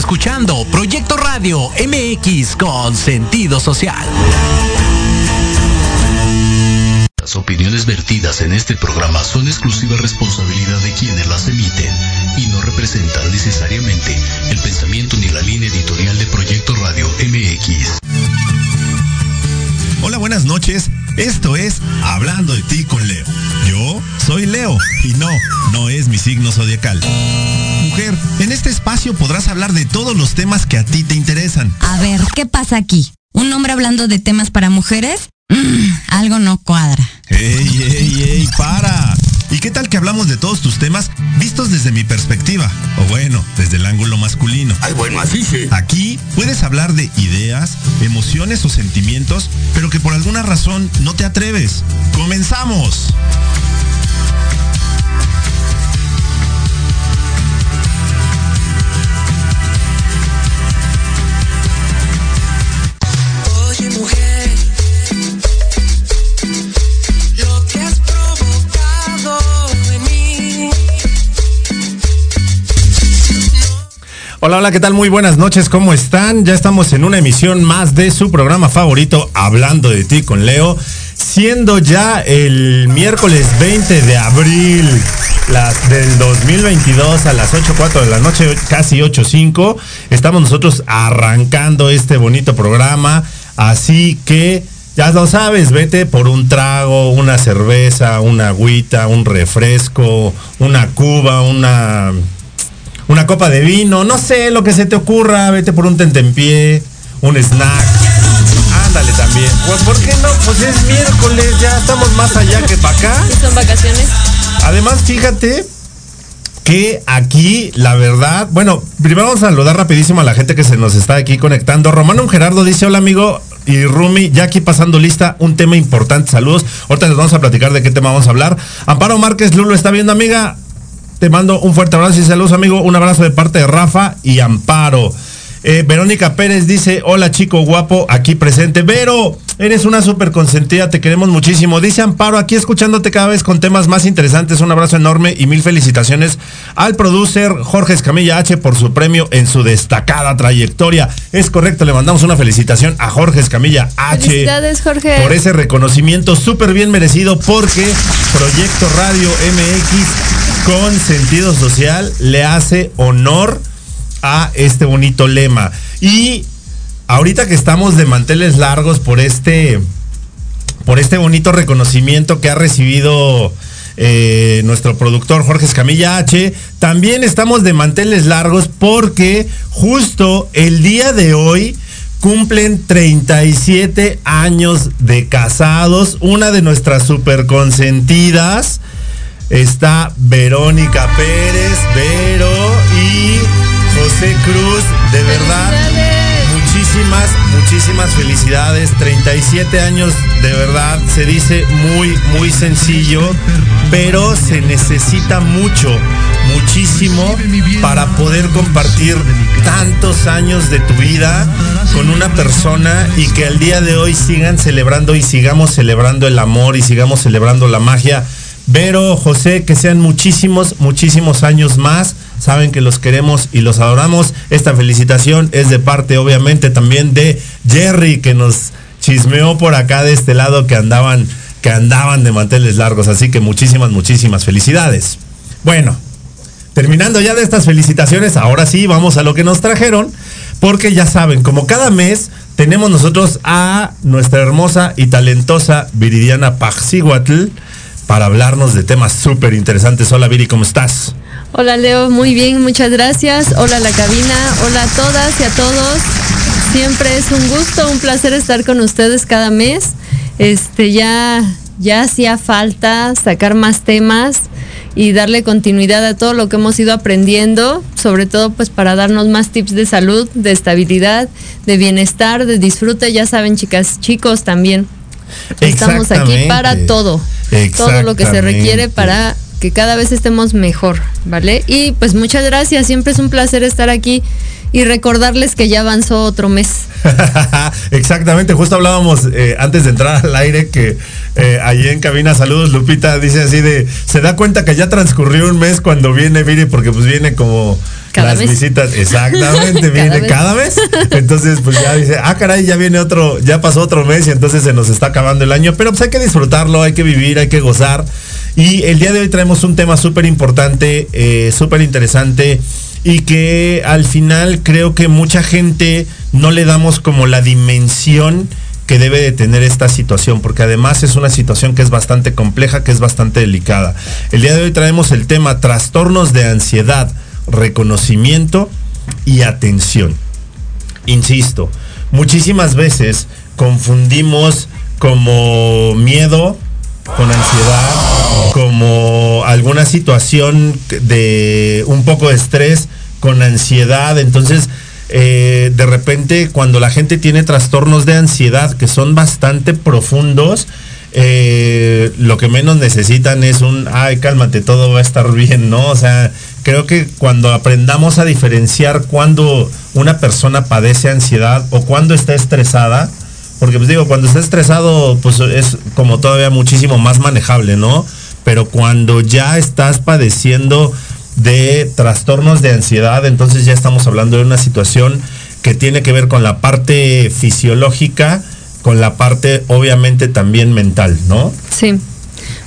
Escuchando Proyecto Radio MX con sentido social. Las opiniones vertidas en este programa son exclusiva responsabilidad de quienes las emiten y no representan necesariamente el pensamiento ni la línea editorial de Proyecto Radio MX. Hola, buenas noches. Esto es Hablando de ti con Leo. Yo soy Leo y no, no es mi signo zodiacal. Mujer, en este espacio podrás hablar de todos los temas que a ti te interesan. A ver, ¿qué pasa aquí? ¿Un hombre hablando de temas para mujeres? Mm, algo no cuadra. ¡Ey, ey, ey! ¡Para! ¿Y qué tal que hablamos de todos tus temas vistos desde mi perspectiva? O bueno, desde el ángulo masculino. Ay, bueno, así sí. Aquí puedes hablar de ideas, emociones o sentimientos, pero que por alguna razón no te atreves. ¡Comenzamos! Hola, hola, ¿qué tal? Muy buenas noches, ¿cómo están? Ya estamos en una emisión más de su programa favorito, Hablando de ti con Leo, siendo ya el miércoles 20 de abril las del 2022 a las 8.04 de la noche, casi 8.05. Estamos nosotros arrancando este bonito programa, así que... Ya lo sabes, vete por un trago, una cerveza, una agüita, un refresco, una cuba, una una copa de vino, no sé, lo que se te ocurra, vete por un tentempié, un snack. Ándale también. Pues, ¿Por qué no? Pues es miércoles, ya estamos más allá que para acá. ¿Y son vacaciones? Además, fíjate que aquí, la verdad, bueno, primero vamos a saludar rapidísimo a la gente que se nos está aquí conectando. Romano Gerardo dice, hola amigo, y Rumi, ya aquí pasando lista, un tema importante, saludos. Ahorita les vamos a platicar de qué tema vamos a hablar. Amparo Márquez, Lulo está viendo, amiga. Te mando un fuerte abrazo y saludos, amigo. Un abrazo de parte de Rafa y Amparo. Eh, Verónica Pérez dice, hola chico guapo, aquí presente. Vero, eres una súper consentida, te queremos muchísimo. Dice Amparo, aquí escuchándote cada vez con temas más interesantes. Un abrazo enorme y mil felicitaciones al producer Jorge Escamilla H por su premio en su destacada trayectoria. Es correcto, le mandamos una felicitación a Jorge Escamilla H. Felicidades, Jorge. Por ese reconocimiento súper bien merecido porque Proyecto Radio MX con sentido social le hace honor a este bonito lema. Y ahorita que estamos de manteles largos por este, por este bonito reconocimiento que ha recibido eh, nuestro productor Jorge Escamilla H, también estamos de manteles largos porque justo el día de hoy cumplen 37 años de casados, una de nuestras super consentidas. Está Verónica Pérez, Vero y José Cruz, de verdad, muchísimas, muchísimas felicidades. 37 años, de verdad, se dice muy, muy sencillo, pero se necesita mucho, muchísimo para poder compartir tantos años de tu vida con una persona y que al día de hoy sigan celebrando y sigamos celebrando el amor y sigamos celebrando la magia. Vero, José, que sean muchísimos, muchísimos años más. Saben que los queremos y los adoramos. Esta felicitación es de parte, obviamente, también de Jerry, que nos chismeó por acá de este lado que andaban, que andaban de manteles largos. Así que muchísimas, muchísimas felicidades. Bueno, terminando ya de estas felicitaciones, ahora sí vamos a lo que nos trajeron. Porque ya saben, como cada mes tenemos nosotros a nuestra hermosa y talentosa Viridiana Paxiguatl para hablarnos de temas súper interesantes. Hola Viri, ¿cómo estás? Hola Leo, muy bien, muchas gracias. Hola la cabina, hola a todas y a todos. Siempre es un gusto, un placer estar con ustedes cada mes. Este ya ya hacía falta sacar más temas y darle continuidad a todo lo que hemos ido aprendiendo, sobre todo pues para darnos más tips de salud, de estabilidad, de bienestar, de disfrute, ya saben chicas, chicos también. Estamos aquí para todo, todo lo que se requiere para que cada vez estemos mejor, ¿vale? Y pues muchas gracias, siempre es un placer estar aquí y recordarles que ya avanzó otro mes. Exactamente, justo hablábamos eh, antes de entrar al aire que eh, allí en cabina, saludos Lupita, dice así de, se da cuenta que ya transcurrió un mes cuando viene Viri porque pues viene como Cada las vez. visitas, exactamente, Cada viene vez. cada vez. Entonces, pues ya dice, ah, caray, ya viene otro, ya pasó otro mes y entonces se nos está acabando el año. Pero pues hay que disfrutarlo, hay que vivir, hay que gozar. Y el día de hoy traemos un tema súper importante, eh, súper interesante y que al final creo que mucha gente no le damos como la dimensión que debe de tener esta situación, porque además es una situación que es bastante compleja, que es bastante delicada. El día de hoy traemos el tema trastornos de ansiedad, reconocimiento y atención. Insisto, muchísimas veces confundimos como miedo con ansiedad, como alguna situación de un poco de estrés con ansiedad. Entonces, eh, de repente, cuando la gente tiene trastornos de ansiedad que son bastante profundos, eh, lo que menos necesitan es un, ay, cálmate, todo va a estar bien, ¿no? O sea, creo que cuando aprendamos a diferenciar cuando una persona padece ansiedad o cuando está estresada, porque pues digo, cuando está estresado, pues es como todavía muchísimo más manejable, ¿no? Pero cuando ya estás padeciendo de trastornos de ansiedad, entonces ya estamos hablando de una situación que tiene que ver con la parte fisiológica, con la parte obviamente también mental, ¿no? Sí.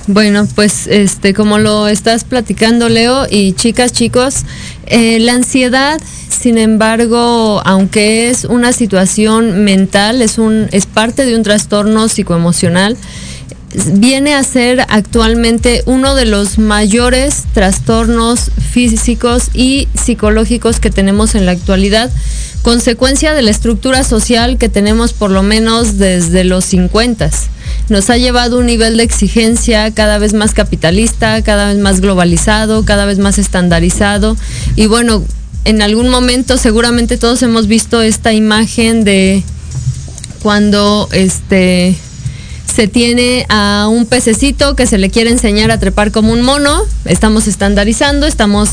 Bueno, pues este, como lo estás platicando, Leo, y chicas, chicos, eh, la ansiedad, sin embargo, aunque es una situación mental, es un, es parte de un trastorno psicoemocional, viene a ser actualmente uno de los mayores trastornos físicos y psicológicos que tenemos en la actualidad, consecuencia de la estructura social que tenemos por lo menos desde los 50. Nos ha llevado un nivel de exigencia cada vez más capitalista, cada vez más globalizado, cada vez más estandarizado. Y bueno, en algún momento seguramente todos hemos visto esta imagen de cuando este se tiene a un pececito que se le quiere enseñar a trepar como un mono, estamos estandarizando, estamos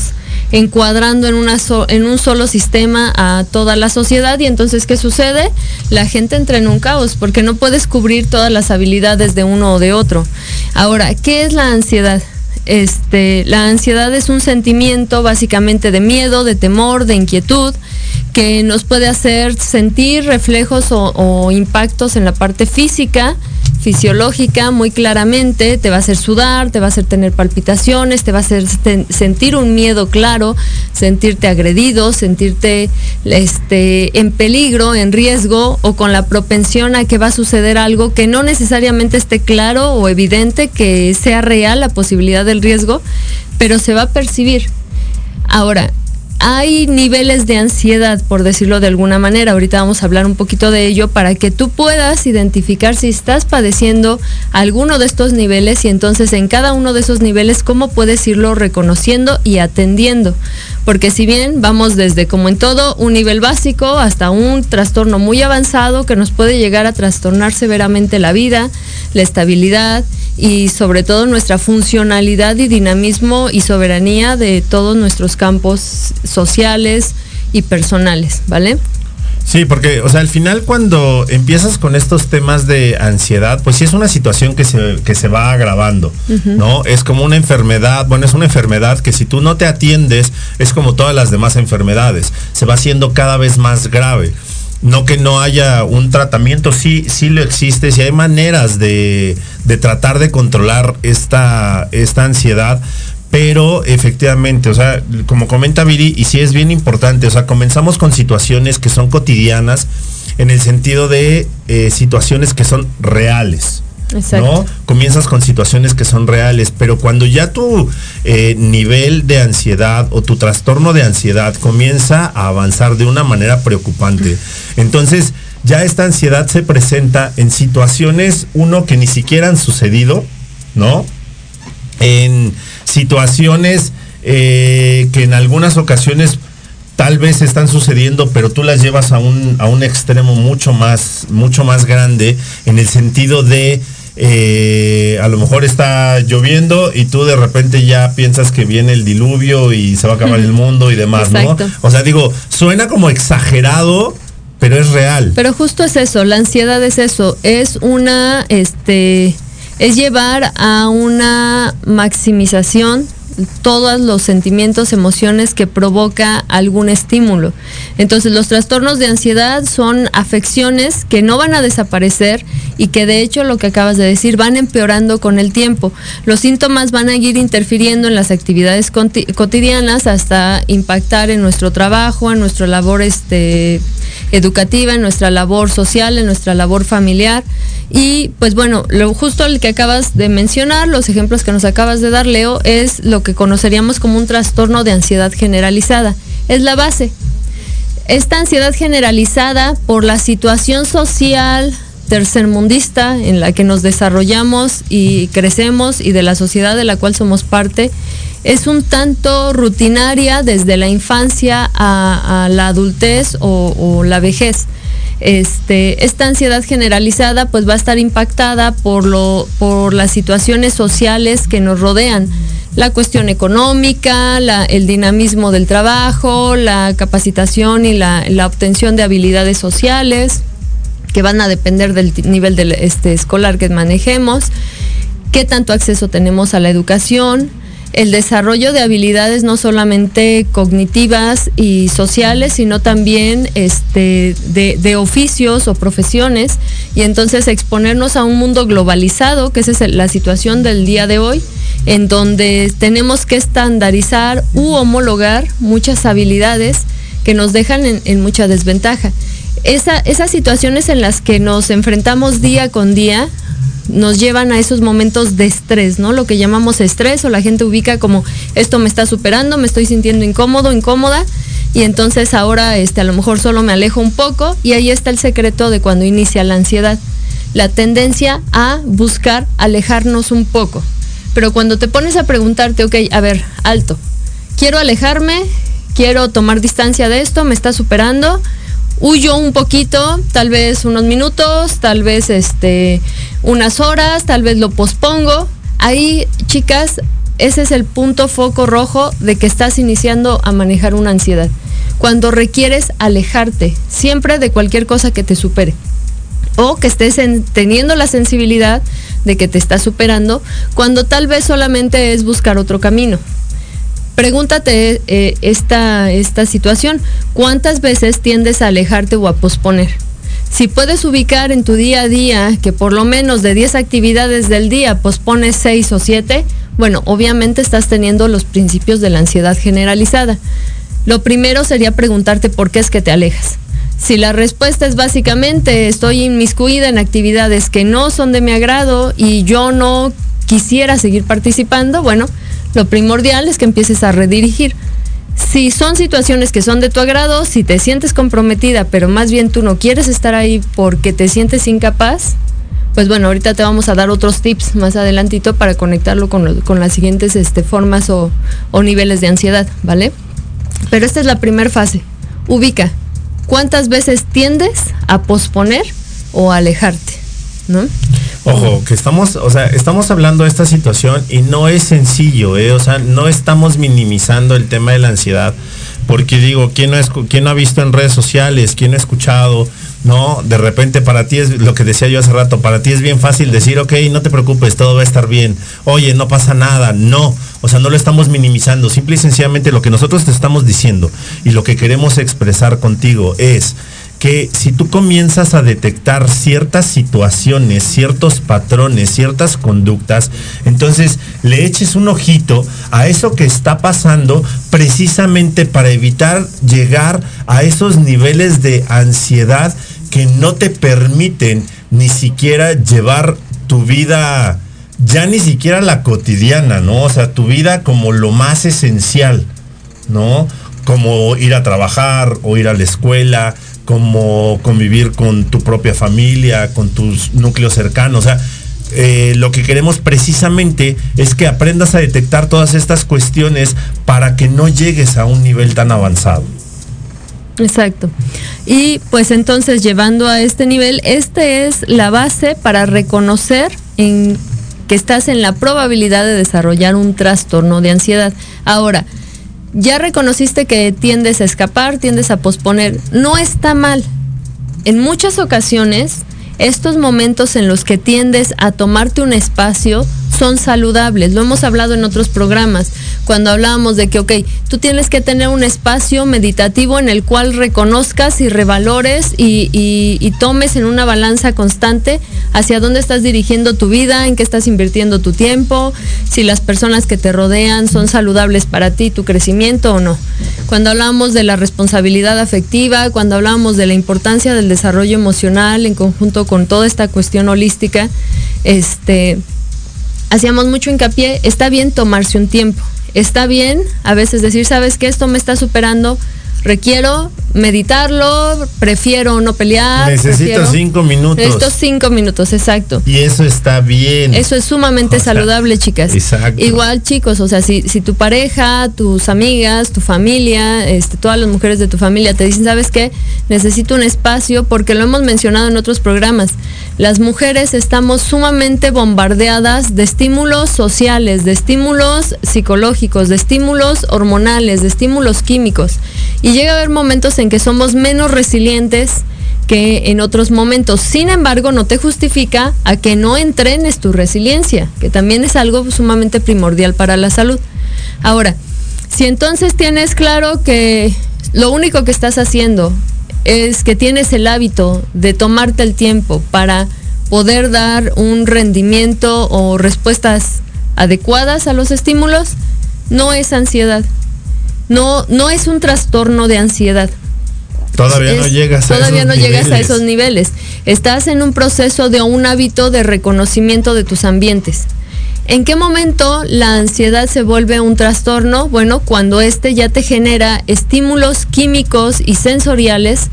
encuadrando en, un solo sistema a toda la sociedad y entonces ¿qué sucede? La gente entra en un caos porque no puedes cubrir todas las habilidades de uno o de otro. Ahora, ¿qué es la ansiedad? Este, la ansiedad es un sentimiento básicamente de miedo, de temor, de inquietud, que nos puede hacer sentir reflejos o, impactos en la parte física, fisiológica muy claramente, te va a hacer sudar, te va a hacer tener palpitaciones, te va a hacer sentir un miedo claro, sentirte agredido, sentirte este, en peligro, en riesgo o con la propensión a que va a suceder algo que no necesariamente esté claro o evidente que sea real la posibilidad del riesgo, pero se va a percibir. Ahora, hay niveles de ansiedad, por decirlo de alguna manera. Ahorita vamos a hablar un poquito de ello para que tú puedas identificar si estás padeciendo alguno de estos niveles y entonces en cada uno de esos niveles cómo puedes irlo reconociendo y atendiendo. Porque si bien vamos desde, como en todo, un nivel básico hasta un trastorno muy avanzado que nos puede llegar a trastornar severamente la vida, la estabilidad y sobre todo nuestra funcionalidad y dinamismo y soberanía de todos nuestros campos sociales y personales, ¿vale? Sí, porque, o sea, al final cuando empiezas con estos temas de ansiedad, pues sí es una situación que se, que se va agravando, ¿no? Es como una enfermedad, bueno, es una enfermedad que si tú no te atiendes, es como todas las demás enfermedades, se va haciendo cada vez más grave. No que no haya un tratamiento, sí, sí lo existe, sí hay maneras de, de tratar de controlar esta, esta ansiedad, pero efectivamente, o sea, como comenta Viri, y sí es bien importante, o sea, comenzamos con situaciones que son cotidianas en el sentido de eh, situaciones que son reales. Exacto. ¿no? Comienzas con situaciones que son reales, pero cuando ya tu eh, nivel de ansiedad o tu trastorno de ansiedad comienza a avanzar de una manera preocupante, entonces ya esta ansiedad se presenta en situaciones, uno, que ni siquiera han sucedido, ¿no? En situaciones eh, que en algunas ocasiones tal vez están sucediendo, pero tú las llevas a un, a un extremo mucho más, mucho más grande, en el sentido de eh, a lo mejor está lloviendo y tú de repente ya piensas que viene el diluvio y se va a acabar el mundo y demás, Exacto. ¿no? O sea, digo, suena como exagerado, pero es real. Pero justo es eso, la ansiedad es eso, es una, este, es llevar a una maximización todos los sentimientos, emociones que provoca algún estímulo. Entonces los trastornos de ansiedad son afecciones que no van a desaparecer y que de hecho lo que acabas de decir van empeorando con el tiempo. Los síntomas van a ir interfiriendo en las actividades cotidianas hasta impactar en nuestro trabajo, en nuestra labor este, educativa, en nuestra labor social, en nuestra labor familiar. Y pues bueno, lo justo el que acabas de mencionar, los ejemplos que nos acabas de dar, Leo, es lo que conoceríamos como un trastorno de ansiedad generalizada. Es la base. Esta ansiedad generalizada por la situación social tercermundista en la que nos desarrollamos y crecemos y de la sociedad de la cual somos parte, es un tanto rutinaria desde la infancia a, la adultez o la vejez. Este, esta ansiedad generalizada pues va a estar impactada por, lo, por las situaciones sociales que nos rodean. La cuestión económica, el dinamismo del trabajo, la capacitación y la, obtención de habilidades sociales que van a depender del nivel del, este, escolar que manejemos, qué tanto acceso tenemos a la educación, el desarrollo de habilidades no solamente cognitivas y sociales, sino también este, de, de oficios o profesiones, y entonces exponernos a un mundo globalizado, que esa es la situación del día de hoy, en donde tenemos que estandarizar u homologar muchas habilidades que nos dejan en, mucha desventaja. Esa- esas situaciones en las que nos enfrentamos día con día nos llevan a esos momentos de estrés, ¿no? Lo que llamamos estrés o la gente ubica como esto me está superando, me estoy sintiendo incómodo, incómoda y entonces ahora este a lo mejor solo me alejo un poco y ahí está el secreto de cuando inicia la ansiedad. La tendencia a buscar alejarnos un poco. Pero cuando te pones a preguntarte, ok, a ver, alto, quiero alejarme, quiero tomar distancia de esto, me está superando, huyo un poquito, tal vez unos minutos, tal vez este unas horas, tal vez lo pospongo. Ahí, chicas, ese es el punto foco rojo de que estás iniciando a manejar una ansiedad. Cuando requieres alejarte siempre de cualquier cosa que te supere o que estés en- teniendo la sensibilidad de que te está superando, cuando tal vez solamente es buscar otro camino. Pregúntate eh, esta, esta situación, ¿cuántas veces tiendes a alejarte o a posponer? Si puedes ubicar en tu día a día que por lo menos de 10 actividades del día pospones 6 o 7, bueno, obviamente estás teniendo los principios de la ansiedad generalizada. Lo primero sería preguntarte por qué es que te alejas. Si la respuesta es básicamente estoy inmiscuida en actividades que no son de mi agrado y yo no quisiera seguir participando, bueno, lo primordial es que empieces a redirigir. Si son situaciones que son de tu agrado, si te sientes comprometida, pero más bien tú no quieres estar ahí porque te sientes incapaz, pues bueno, ahorita te vamos a dar otros tips más adelantito para conectarlo con, las siguientes este, formas o, o niveles de ansiedad, ¿vale? Pero esta es la primera fase. Ubica cuántas veces tiendes a posponer o a alejarte, Ojo, que estamos, o sea, estamos hablando de esta situación y no es sencillo, ¿eh? O sea, no estamos minimizando el tema de la ansiedad, porque digo, ¿quién no, escu- quién no ha visto en redes sociales? ¿Quién ha escuchado? No, de repente para ti es lo que decía yo hace rato, para ti es bien fácil decir, ok, no te preocupes, todo va a estar bien. Oye, no pasa nada, no. O sea, no lo estamos minimizando, simple y sencillamente lo que nosotros te estamos diciendo y lo que queremos expresar contigo es que si tú comienzas a detectar ciertas situaciones, ciertos patrones, ciertas conductas, entonces le eches un ojito a eso que está pasando precisamente para evitar llegar a esos niveles de ansiedad que no te permiten ni siquiera llevar tu vida, ya ni siquiera la cotidiana, ¿no? O sea, tu vida como lo más esencial, ¿no? Como ir a trabajar o ir a la escuela, como convivir con tu propia familia, con tus núcleos cercanos. O sea, eh, lo que queremos precisamente es que aprendas a detectar todas estas cuestiones para que no llegues a un nivel tan avanzado. Exacto. Y pues entonces llevando a este nivel, esta es la base para reconocer en que estás en la probabilidad de desarrollar un trastorno de ansiedad. Ahora, ya reconociste que tiendes a escapar, tiendes a posponer. No está mal. En muchas ocasiones, estos momentos en los que tiendes a tomarte un espacio son saludables. Lo hemos hablado en otros programas, cuando hablábamos de que, ok, tú tienes que tener un espacio meditativo en el cual reconozcas y revalores y, y- tomes en una balanza constante hacia dónde estás dirigiendo tu vida, en qué estás invirtiendo tu tiempo, si las personas que te rodean son saludables para ti, tu crecimiento o no. Cuando hablábamos de la responsabilidad afectiva, cuando hablábamos de la importancia del desarrollo emocional en conjunto con toda esta cuestión holística, este, hacíamos mucho hincapié, está bien tomarse un tiempo, está bien a veces decir, sabes que esto me está superando, requiero meditarlo, prefiero no pelear. Necesito prefiero- cinco minutos. Estos cinco minutos, exacto. Y eso está bien. Eso es sumamente O sea, saludable, chicas. exacto. Igual, chicos, o sea, si, si tu pareja, tus amigas, tu familia, este, todas las mujeres de tu familia te dicen, ¿sabes qué? Necesito un espacio, porque lo hemos mencionado en otros programas. Las mujeres estamos sumamente bombardeadas de estímulos sociales, de estímulos psicológicos, de estímulos hormonales, de estímulos químicos. Y llega a haber momentos en que somos menos resilientes que en otros momentos. Sin embargo, no te justifica a que no entrenes tu resiliencia, que también es algo sumamente primordial para la salud. Ahora, si entonces tienes claro que lo único que estás haciendo es que tienes el hábito de tomarte el tiempo para poder dar un rendimiento o respuestas adecuadas a los estímulos, no es ansiedad. No, no es un trastorno de ansiedad. Todavía no llegas a todavía esos no llegas a niveles. esos niveles. Estás en un proceso de un hábito de reconocimiento de tus ambientes. ¿En qué momento la ansiedad se vuelve un trastorno? Bueno, cuando este ya te genera estímulos químicos y sensoriales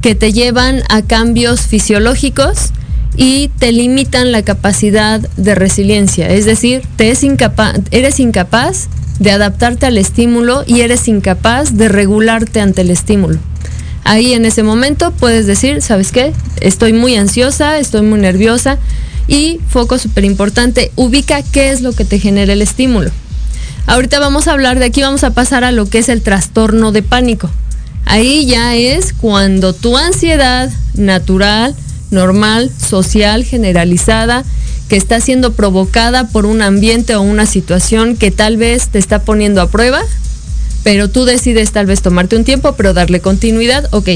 que te llevan a cambios fisiológicos y te limitan la capacidad de resiliencia. Es decir, te es incapa- eres incapaz de adaptarte al estímulo y eres incapaz de regularte ante el estímulo. Ahí en ese momento puedes decir, ¿sabes qué? Estoy muy ansiosa, estoy muy nerviosa y foco súper importante, ubica qué es lo que te genera el estímulo. Ahorita vamos a hablar de aquí, vamos a pasar a lo que es el trastorno de pánico. Ahí ya es cuando tu ansiedad natural, normal, social, generalizada, que está siendo provocada por un ambiente o una situación que tal vez te está poniendo a prueba, pero tú decides tal vez tomarte un tiempo, pero darle continuidad, ok.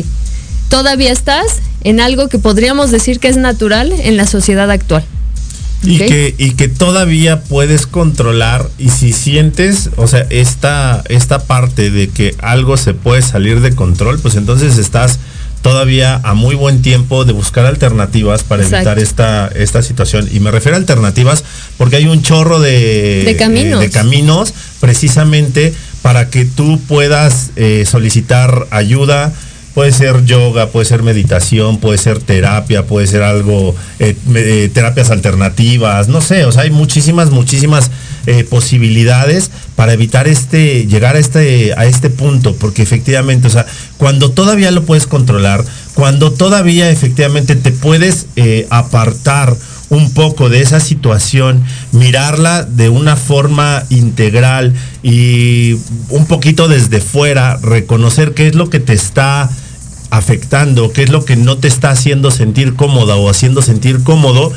Todavía estás en algo que podríamos decir que es natural en la sociedad actual. Y, ¿ok? que, y que todavía puedes controlar y si sientes, o sea, esta, esta parte de que algo se puede salir de control, pues entonces estás todavía a muy buen tiempo de buscar alternativas para Exacto. evitar esta, esta situación. Y me refiero a alternativas porque hay un chorro de, De caminos. de caminos precisamente para que tú puedas eh, solicitar ayuda. Puede ser yoga, puede ser meditación, puede ser terapia, puede ser algo, eh, eh, terapias alternativas, no sé, o sea, hay muchísimas, muchísimas eh, posibilidades para evitar este, llegar a este, a este punto, porque efectivamente, o sea, cuando todavía lo puedes controlar, cuando todavía efectivamente te puedes apartar un poco de esa situación, mirarla de una forma integral y un poquito desde fuera, reconocer qué es lo que te está afectando, qué es lo que no te está haciendo sentir cómoda o haciendo sentir cómodo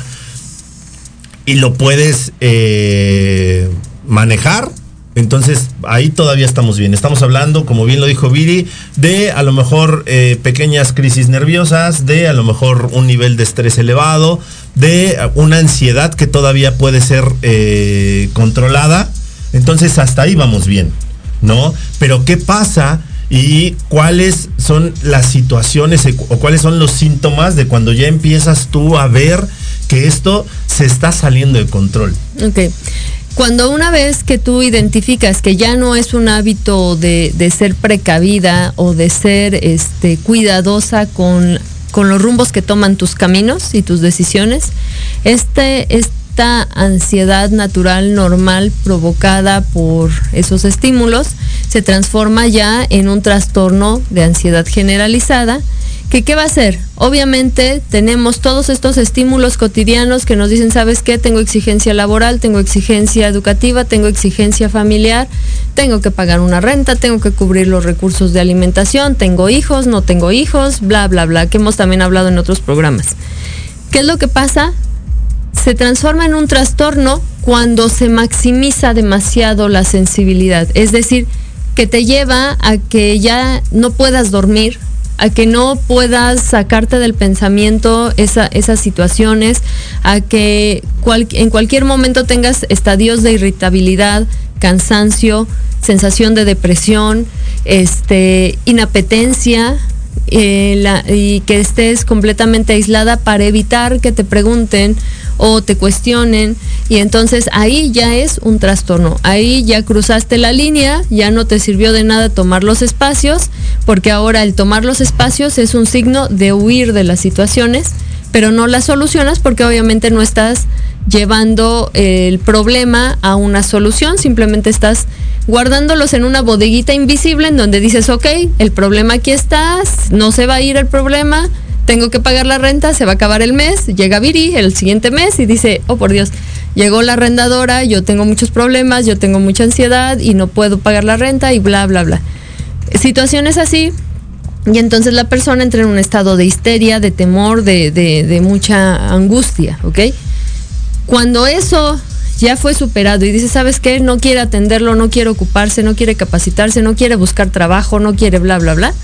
y lo puedes eh, manejar. Entonces ahí todavía estamos bien. Estamos hablando, como bien lo dijo Viri, de a lo mejor eh, pequeñas crisis nerviosas, de a lo mejor un nivel de estrés elevado, de una ansiedad que todavía puede ser eh, controlada. Entonces hasta ahí vamos bien, ¿no? Pero ¿qué pasa? Y cuáles son las situaciones o cuáles son los síntomas de cuando ya empiezas tú a ver que esto se está saliendo de control. Ok. Cuando una vez que tú identificas que ya no es un hábito de, ser precavida o de ser este, cuidadosa con, con los rumbos que toman tus caminos y tus decisiones, este, esta ansiedad natural normal provocada por esos estímulos se transforma ya en un trastorno de ansiedad generalizada que qué va a hacer? Obviamente tenemos todos estos estímulos cotidianos que nos dicen, ¿sabes qué? Tengo exigencia laboral, tengo exigencia educativa, tengo exigencia familiar, tengo que pagar una renta, tengo que cubrir los recursos de alimentación, tengo hijos, no tengo hijos, bla, bla, bla, que hemos también hablado en otros programas. ¿Qué es lo que pasa? Se transforma en un trastorno cuando se maximiza demasiado la sensibilidad. Es decir, que te lleva a que ya no puedas dormir, a que no puedas sacarte del pensamiento esa- esas situaciones, a que en cualquier momento tengas estadios de irritabilidad, cansancio, sensación de depresión, este, inapetencia, eh, y que estés completamente aislada para evitar que te pregunten o te cuestionen y entonces ahí ya es un trastorno, ahí ya cruzaste la línea, ya no te sirvió de nada tomar los espacios, porque ahora el tomar los espacios es un signo de huir de las situaciones, pero no las solucionas porque obviamente no estás llevando eh, el problema a una solución, simplemente estás guardándolos en una bodeguita invisible en donde dices, ok, el problema aquí está, no se va a ir el problema, tengo que pagar la renta, se va a acabar el mes, llega Viri el siguiente mes y dice, oh por Dios, llegó la arrendadora, yo tengo muchos problemas, yo tengo mucha ansiedad y no puedo pagar la renta y bla, bla, bla. Situaciones así, y entonces la persona entra en un estado de histeria, de temor, de, de- mucha angustia, ¿ok? Cuando eso ya fue superado y dice, ¿sabes qué? No quiere atenderlo, no quiere ocuparse, no quiere capacitarse, no quiere buscar trabajo, no quiere bla, bla, bla.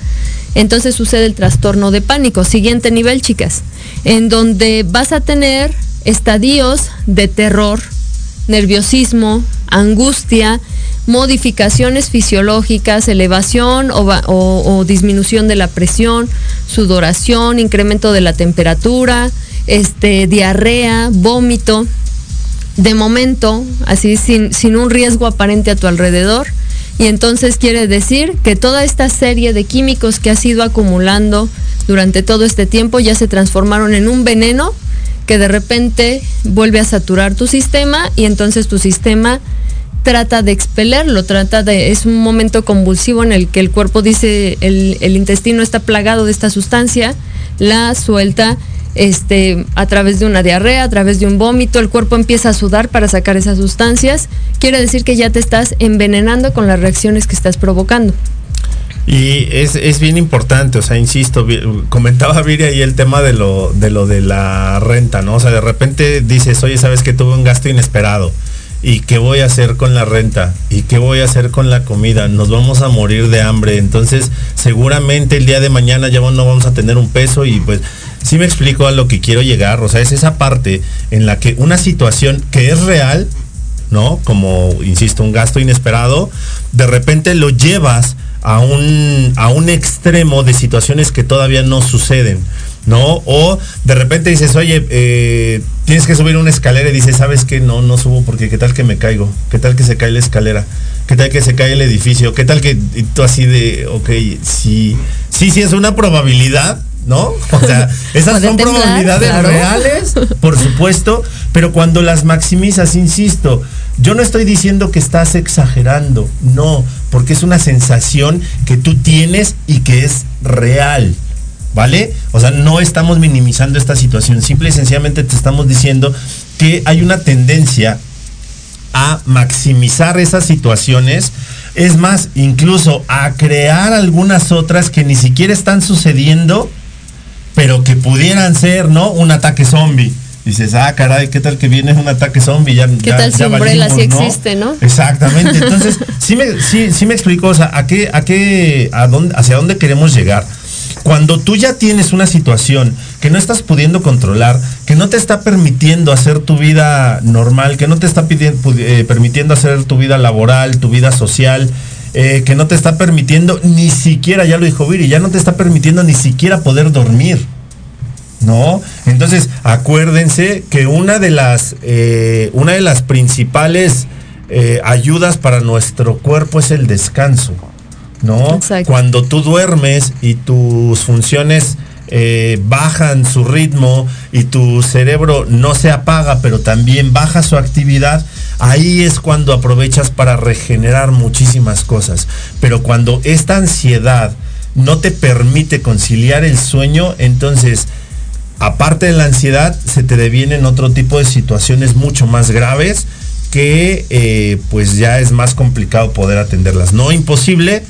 Entonces sucede el trastorno de pánico. Siguiente nivel, chicas, en donde vas a tener estadios de terror, nerviosismo, angustia, modificaciones fisiológicas, elevación o, o disminución de la presión, sudoración, incremento de la temperatura, este, diarrea, vómito. De momento, así sin, sin un riesgo aparente a tu alrededor. Y entonces quiere decir que toda esta serie de químicos que has ido acumulando durante todo este tiempo ya se transformaron en un veneno que de repente vuelve a saturar tu sistema y entonces tu sistema trata de expelerlo, trata de, es un momento convulsivo en el que el cuerpo dice, el, el intestino está plagado de esta sustancia, la suelta este, a través de una diarrea, a través de un vómito, el cuerpo empieza a sudar para sacar esas sustancias, quiere decir que ya te estás envenenando con las reacciones que estás provocando. Y es, es bien importante, o sea, insisto, comentaba Viri ahí el tema de lo, de lo de la renta, ¿no? O sea, de repente dices, oye, sabes que tuve un gasto inesperado. ¿Y qué voy a hacer con la renta? ¿Y qué voy a hacer con la comida? Nos vamos a morir de hambre. Entonces, seguramente el día de mañana ya no vamos a tener un peso y pues sí me explico a lo que quiero llegar. O sea, es esa parte en la que una situación que es real, ¿no? Como, insisto, un gasto inesperado, de repente lo llevas a un, a un extremo de situaciones que todavía no suceden, ¿no? O de repente dices, oye, eh, tienes que subir una escalera y dices, ¿sabes qué? No, no subo porque qué tal que me caigo, qué tal que se cae la escalera, qué tal que se cae el edificio, qué tal que tú así de, ok, sí, sí, sí es una probabilidad, ¿no? O sea, esas son temblar, probabilidades claro. reales, por supuesto, pero cuando las maximizas, insisto, yo no estoy diciendo que estás exagerando, no, porque es una sensación que tú tienes y que es real. ¿Vale? O sea, no estamos minimizando esta situación, simple y sencillamente te estamos diciendo que hay una tendencia a maximizar esas situaciones, es más, incluso a crear algunas otras que ni siquiera están sucediendo, pero que pudieran ser, ¿no? Un ataque zombie. Dices, ah, caray, ¿qué tal que viene un ataque zombie? Ya, ¿Qué ya- tal si Umbrella sí valimos, existe, no? Exactamente. Entonces, sí me, sí, sí me explico, o sea, a qué, a qué, a dónde, hacia dónde queremos llegar. Cuando tú ya tienes una situación que no estás pudiendo controlar, que no te está permitiendo hacer tu vida normal, que no te está pidi- pu- eh, permitiendo hacer tu vida laboral, tu vida social, eh, que no te está permitiendo ni siquiera, ya lo dijo Viri, ya no te está permitiendo ni siquiera poder dormir. ¿no? Entonces, acuérdense que una de las, eh, una de las principales eh, ayudas para nuestro cuerpo es el descanso, ¿no? Exacto. Cuando tú duermes y tus funciones eh, bajan su ritmo y tu cerebro no se apaga, pero también baja su actividad, ahí es cuando aprovechas para regenerar muchísimas cosas. Pero cuando esta ansiedad no te permite conciliar el sueño, entonces aparte de la ansiedad, se te devienen otro tipo de situaciones mucho más graves que eh, pues ya es más complicado poder atenderlas. No imposible,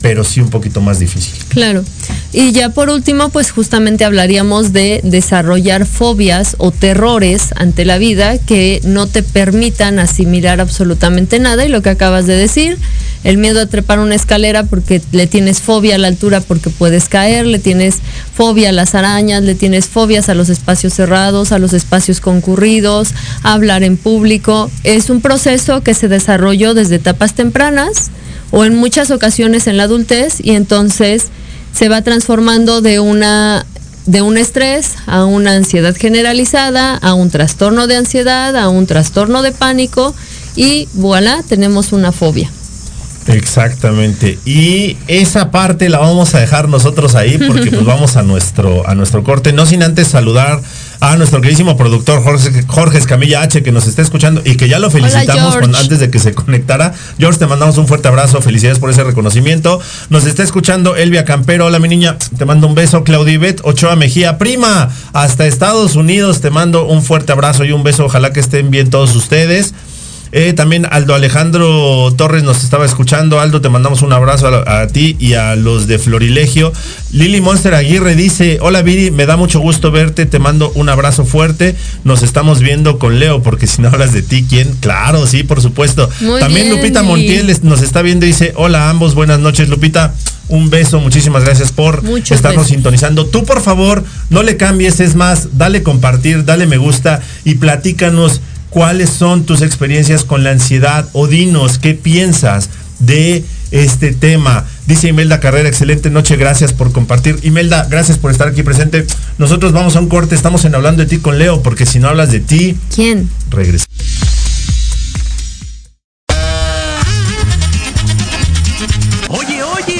pero sí un poquito más difícil. Claro. Y ya por último, pues justamente hablaríamos de desarrollar fobias o terrores ante la vida que no te permitan asimilar absolutamente nada. Y lo que acabas de decir, el miedo a trepar una escalera porque le tienes fobia a la altura porque puedes caer, le tienes fobia a las arañas, le tienes fobias a los espacios cerrados, a los espacios concurridos, a hablar en público. Es un proceso que se desarrolló desde etapas tempranas o en muchas ocasiones en la adultez y entonces se va transformando de una de un estrés a una ansiedad generalizada, a un trastorno de ansiedad, a un trastorno de pánico y voilà, tenemos una fobia. Exactamente. Y esa parte la vamos a dejar nosotros ahí porque pues vamos a nuestro, a nuestro corte. No sin antes saludar a nuestro queridísimo productor Jorge, Jorge Escamilla H que nos está escuchando y que ya lo felicitamos antes de que se conectara. George, te mandamos un fuerte abrazo. Felicidades por ese reconocimiento. Nos está escuchando Elvia Campero. Hola, mi niña. Te mando un beso. Claudibet Ochoa Mejía. Prima, hasta Estados Unidos te mando un fuerte abrazo y un beso. Ojalá que estén bien todos ustedes. Eh, también Aldo Alejandro Torres nos estaba escuchando. Aldo, te mandamos un abrazo a, a ti y a los de Florilegio. Lili Monster Aguirre dice, hola Viri, me da mucho gusto verte, te mando un abrazo fuerte. Nos estamos viendo con Leo, porque si no hablas de ti, ¿quién? Claro, sí, por supuesto. Muy también bien, Lupita. Montiel nos está viendo y dice, hola a ambos, buenas noches Lupita. Un beso, muchísimas gracias por estarnos sintonizando. Tú, por favor, no le cambies, es más, dale compartir, dale me gusta y platícanos cuáles son tus experiencias con la ansiedad o dinos qué piensas de este tema. Dice Imelda Carrera, excelente noche, gracias por compartir. Imelda, gracias por estar aquí presente. Nosotros vamos a un corte, estamos en hablando de ti con Leo, porque si no hablas de ti, ¿Quién? regresa.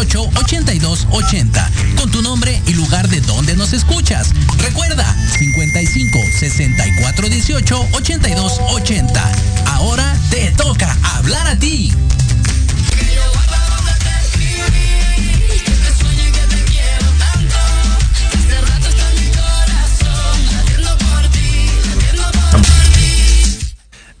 64 18 82 80 con tu nombre y lugar de donde nos escuchas. Recuerda 55 64 18 82 80. Ahora te toca hablar a ti.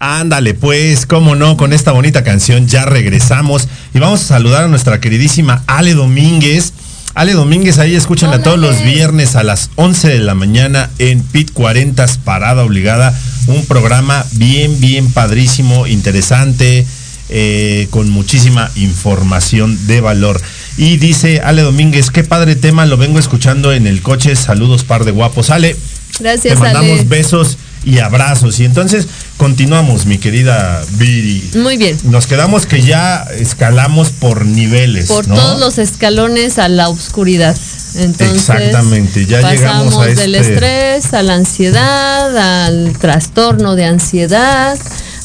Ándale, pues, cómo no, con esta bonita canción ya regresamos vamos a saludar a nuestra queridísima Ale Domínguez. Ale Domínguez, ahí escúchanla Hola, todos los viernes a las 11 de la mañana en PIT 40 Parada Obligada. Un programa bien, bien padrísimo, interesante, eh, con muchísima información de valor. Y dice Ale Domínguez, qué padre tema, lo vengo escuchando en el coche. Saludos, par de guapos. Ale, Gracias, te mandamos Ale. besos y abrazos. Y entonces continuamos, mi querida Viri. Muy bien. Nos quedamos que ya escalamos por niveles. Por ¿no? todos los escalones a la oscuridad. Entonces, Exactamente, ya llegamos a del este- estrés a la ansiedad, al trastorno de ansiedad,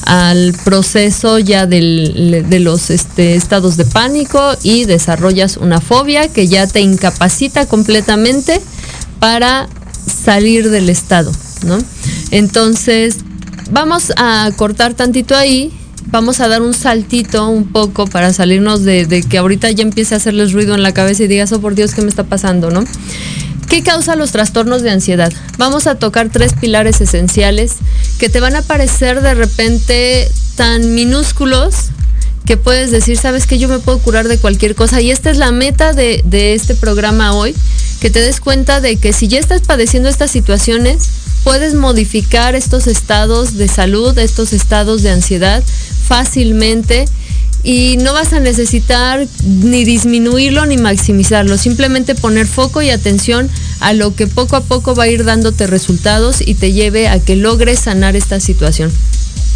al proceso ya del- de los este, estados de pánico y desarrollas una fobia que ya te incapacita completamente para salir del estado, ¿no? Entonces, vamos a cortar tantito ahí, vamos a dar un saltito un poco para salirnos de, que ahorita ya empiece a hacerles ruido en la cabeza y digas, oh por Dios, ¿qué me está pasando, no? ¿Qué causa los trastornos de ansiedad? Vamos a tocar tres pilares esenciales que te van a parecer de repente tan minúsculos que puedes decir, sabes que yo me puedo curar de cualquier cosa. Y esta es la meta de, de este programa hoy, que te des cuenta de que si ya estás padeciendo estas situaciones, puedes modificar estos estados de salud, estos estados de ansiedad fácilmente y no vas a necesitar ni disminuirlo ni maximizarlo, simplemente poner foco y atención a lo que poco a poco va a ir dándote resultados y te lleve a que logres sanar esta situación.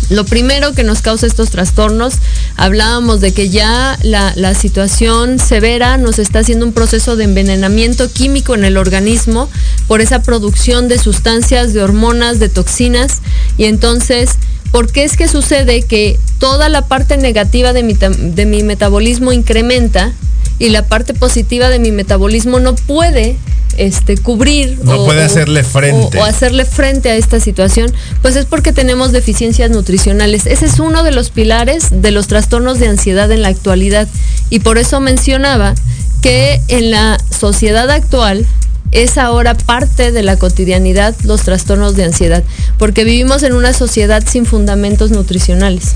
Lo primero que nos causa estos trastornos, hablábamos de que ya la, situación severa nos está haciendo un proceso de envenenamiento químico en el organismo por esa producción de sustancias, de hormonas, de toxinas. Y entonces, ¿por qué es que sucede que toda la parte negativa de mi, de mi metabolismo incrementa y la parte positiva de mi metabolismo no puede este, cubrir No puede hacerle frente. o- o hacerle frente a esta situación, pues es porque tenemos deficiencias nutricionales. Ese es uno de los pilares de los trastornos de ansiedad en la actualidad. Y por eso mencionaba que en la sociedad actual es ahora parte de la cotidianidad los trastornos de ansiedad, porque vivimos en una sociedad sin fundamentos nutricionales.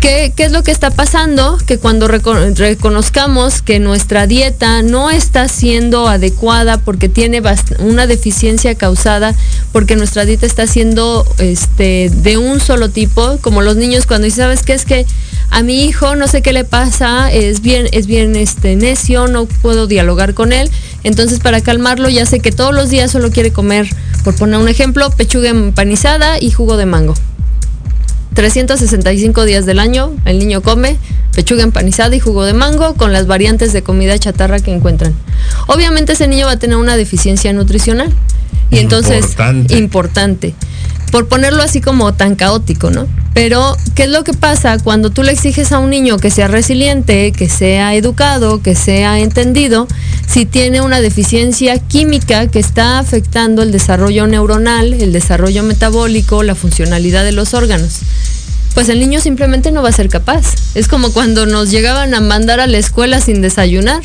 ¿Qué, es lo que está pasando? Que cuando reco- reconozcamos que nuestra dieta no está siendo adecuada porque tiene una deficiencia causada, porque nuestra dieta está siendo este, de un solo tipo, como los niños cuando dicen, ¿sabes qué? Es que a mi hijo no sé qué le pasa, es bien, es bien este, necio, no puedo dialogar con él. Entonces para calmarlo ya sé que todos los días solo quiere comer, por poner un ejemplo, pechuga empanizada y jugo de mango. 365 días del año el niño come pechuga empanizada y jugo de mango con las variantes de comida chatarra que encuentran. Obviamente ese niño va a tener una deficiencia nutricional. Y entonces, Importante. importante. Por ponerlo así como tan caótico, ¿no? Pero, ¿qué es lo que pasa cuando tú le exiges a un niño que sea resiliente, que sea educado, que sea entendido, si tiene una deficiencia química que está afectando el desarrollo neuronal, el desarrollo metabólico, la funcionalidad de los órganos? Pues el niño simplemente no va a ser capaz. Es como cuando nos llegaban a mandar a la escuela sin desayunar.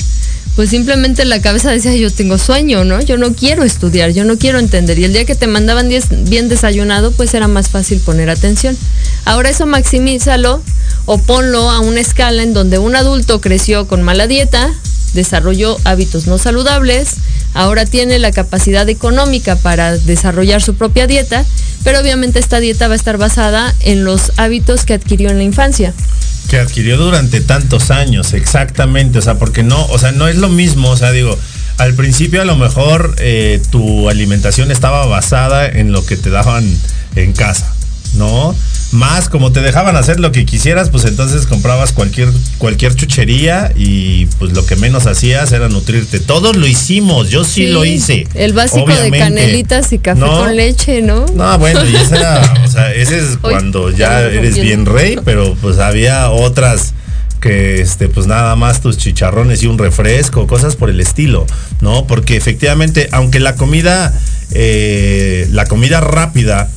Pues simplemente la cabeza decía, yo tengo sueño, ¿no? Yo no quiero estudiar, yo no quiero entender. Y el día que te mandaban bien desayunado, pues era más fácil poner atención. Ahora eso maximízalo o ponlo a una escala en donde un adulto creció con mala dieta, desarrolló hábitos no saludables, ahora tiene la capacidad económica para desarrollar su propia dieta, pero obviamente esta dieta va a estar basada en los hábitos que adquirió en la infancia. que adquirió durante tantos años, exactamente, o sea, porque no, o sea, no es lo mismo, o sea, digo, al principio a lo mejor eh, tu alimentación estaba basada en lo que te daban en casa, ¿no? Más como te dejaban hacer lo que quisieras, pues entonces comprabas cualquier, cualquier chuchería y pues lo que menos hacías era nutrirte. Todos lo hicimos, yo sí, lo hice. El básico de canelitas y café No. con leche, ¿no? No, bueno, y ese era, o sea, ese es Hoy cuando ya eres bien rey, pero pues había otras que este pues nada más tus chicharrones y un refresco, cosas por el estilo, ¿no? Porque efectivamente, aunque la comida, eh, la comida rápida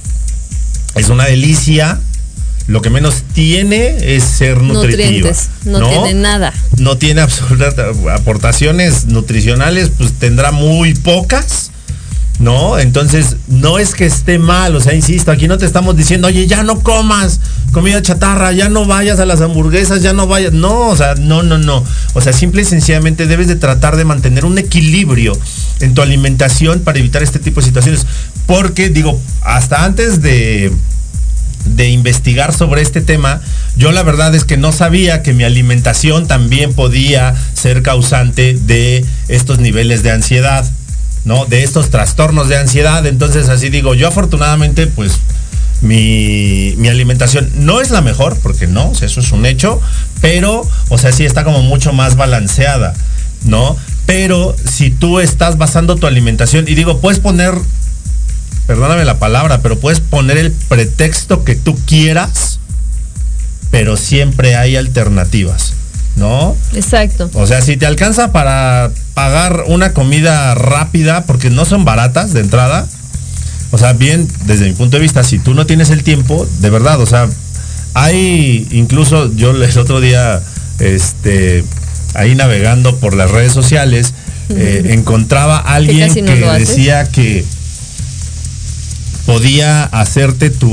es una delicia, lo que menos tiene es ser nutritiva. Nutrientes. No, tiene nada. no tiene absolutas aportaciones nutricionales, pues tendrá muy pocas, ¿no? Entonces, no es que esté mal, o sea, insisto, aquí no te estamos diciendo, oye, ya no comas comida chatarra, ya no vayas a las hamburguesas, ya no vayas, no, o sea, no, no, no. O sea, simple y sencillamente debes de tratar de mantener un equilibrio en tu alimentación para evitar este tipo de situaciones. Porque, digo, hasta antes de de investigar sobre este tema, yo la verdad es que no sabía que mi alimentación también podía ser causante de estos niveles de ansiedad, ¿no? De estos trastornos de ansiedad. Entonces, así digo, yo afortunadamente, pues, mi, mi alimentación no es la mejor, porque no, o sea, eso es un hecho, pero, o sea, sí está como mucho más balanceada, ¿no? Pero si tú estás basando tu alimentación, y digo, puedes poner perdóname la palabra, pero puedes poner el pretexto que tú quieras, pero siempre hay alternativas, ¿no? Exacto. O sea, si te alcanza para pagar una comida rápida, porque no son baratas de entrada, o sea, bien, desde mi punto de vista, si tú no tienes el tiempo, de verdad, o sea, hay incluso yo el otro día, este, ahí navegando por las redes sociales, eh, encontraba a alguien no que decía que podía hacerte tu,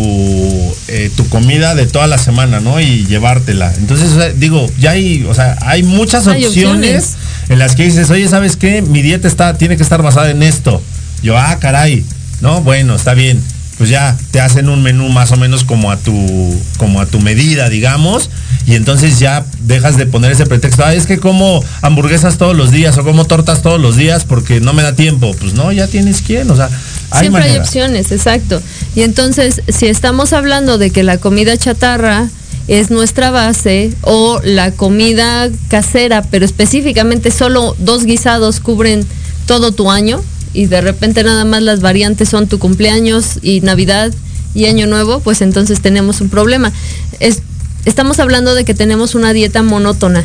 eh, tu comida de toda la semana, ¿no? Y llevártela. Entonces, o sea, digo, ya hay, o sea, hay muchas Hay opciones, opciones. en las que dices, oye, ¿sabes qué? Mi dieta está, tiene que estar basada en esto. Yo, ah, caray, ¿no? Bueno, está bien. Pues ya te hacen un menú más o menos como a tu, como a tu medida, digamos. Y entonces ya dejas de poner ese pretexto, ah, es que como hamburguesas todos los días o como tortas todos los días porque no me da tiempo. Pues no, ya tienes quien, o sea, hay Siempre hay opciones, exacto. Y entonces, si estamos hablando de que la comida chatarra es nuestra base o la comida casera, pero específicamente solo dos guisados cubren todo tu año y de repente nada más las variantes son tu cumpleaños y Navidad y Año Nuevo, pues entonces tenemos un problema. Es- estamos hablando de que tenemos una dieta monótona.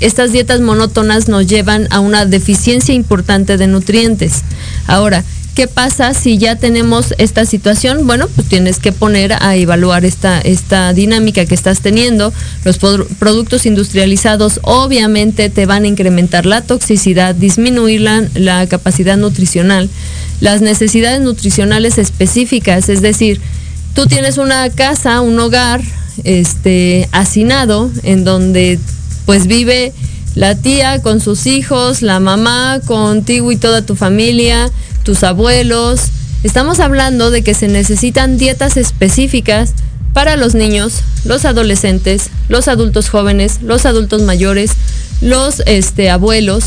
Estas dietas monótonas nos llevan a una deficiencia importante de nutrientes. Ahora, ¿qué pasa si ya tenemos esta situación? Bueno, pues tienes que poner a evaluar esta, esta dinámica que estás teniendo. Los productos industrializados obviamente te van a incrementar la toxicidad, disminuir la, la capacidad nutricional, las necesidades nutricionales específicas, es decir, tú tienes una casa, un hogar, este, hacinado, en donde pues vive la tía con sus hijos, la mamá contigo y toda tu familia, tus abuelos. Estamos hablando de que se necesitan dietas específicas para los niños, los adolescentes, los adultos jóvenes, los adultos mayores, los este, abuelos.